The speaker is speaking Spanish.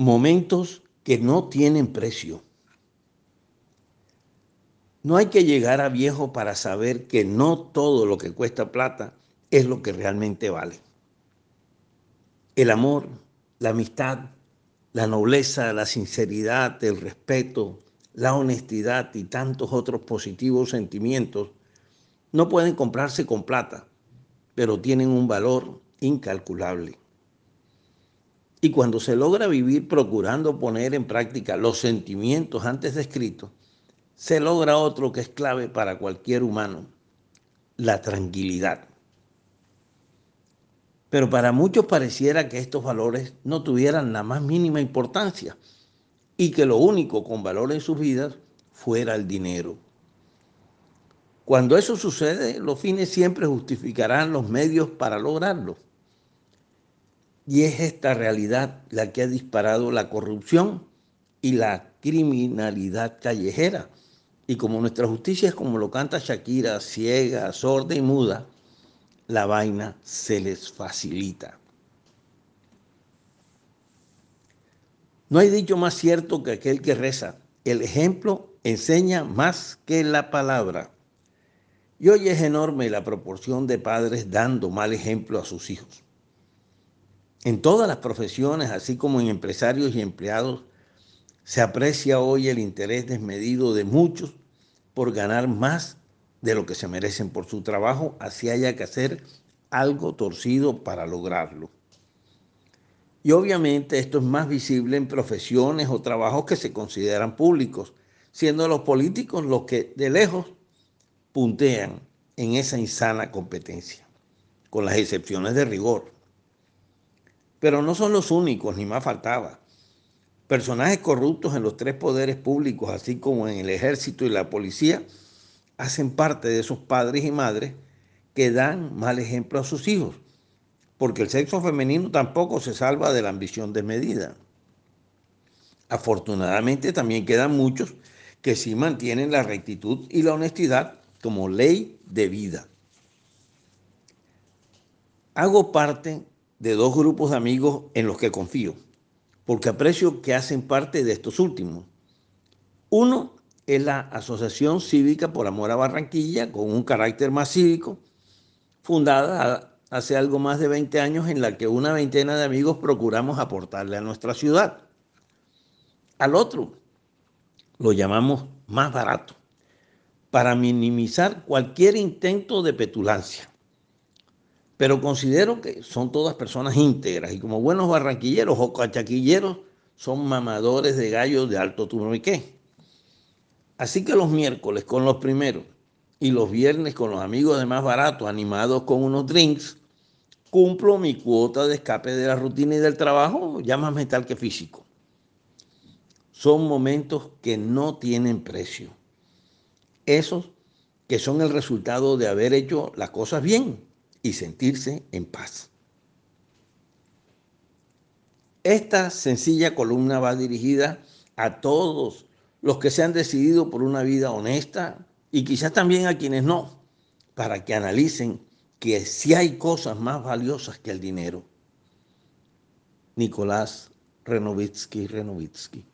Momentos que no tienen precio. No hay que llegar a viejo para saber que no todo lo que cuesta plata es lo que realmente vale. El amor, la amistad, la nobleza, la sinceridad, el respeto, la honestidad y tantos otros positivos sentimientos no pueden comprarse con plata, pero tienen un valor incalculable. Y cuando se logra vivir procurando poner en práctica los sentimientos antes descritos, se logra otro que es clave para cualquier humano, la tranquilidad. Pero para muchos pareciera que estos valores no tuvieran la más mínima importancia y que lo único con valor en sus vidas fuera el dinero. Cuando eso sucede, los fines siempre justificarán los medios para lograrlo. Y es esta realidad la que ha disparado la corrupción y la criminalidad callejera. Y como nuestra justicia es como lo canta Shakira, ciega, sorda y muda, la vaina se les facilita. No hay dicho más cierto que aquel que reza. El ejemplo enseña más que la palabra. Y hoy es enorme la proporción de padres dando mal ejemplo a sus hijos. En todas las profesiones, así como en empresarios y empleados, se aprecia hoy el interés desmedido de muchos por ganar más de lo que se merecen por su trabajo, así haya que hacer algo torcido para lograrlo. Y obviamente esto es más visible en profesiones o trabajos que se consideran públicos, siendo los políticos los que de lejos puntean en esa insana competencia, con las excepciones de rigor. Pero no son los únicos, ni más faltaba. Personajes corruptos en los tres poderes públicos, así como en el ejército y la policía, hacen parte de esos padres y madres que dan mal ejemplo a sus hijos, porque el sexo femenino tampoco se salva de la ambición desmedida. Afortunadamente también quedan muchos que sí mantienen la rectitud y la honestidad como ley de vida. Hago parte de dos grupos de amigos en los que confío, porque aprecio que hacen parte de estos últimos. Uno es la Asociación Cívica por Amor a Barranquilla, con un carácter más cívico, fundada hace algo más de 20 años en la que una veintena de amigos procuramos aportarle a nuestra ciudad. Al otro lo llamamos más barato, para minimizar cualquier intento de petulancia pero considero que son todas personas íntegras y como buenos barranquilleros o cachaquilleros son mamadores de gallos de alto qué. Así que los miércoles con los primeros y los viernes con los amigos de más barato animados con unos drinks, cumplo mi cuota de escape de la rutina y del trabajo, ya más mental que físico. Son momentos que no tienen precio. Esos que son el resultado de haber hecho las cosas bien y sentirse en paz. Esta sencilla columna va dirigida a todos los que se han decidido por una vida honesta y quizás también a quienes no, para que analicen que si hay cosas más valiosas que el dinero. Nicolás Renovitsky Renovitsky.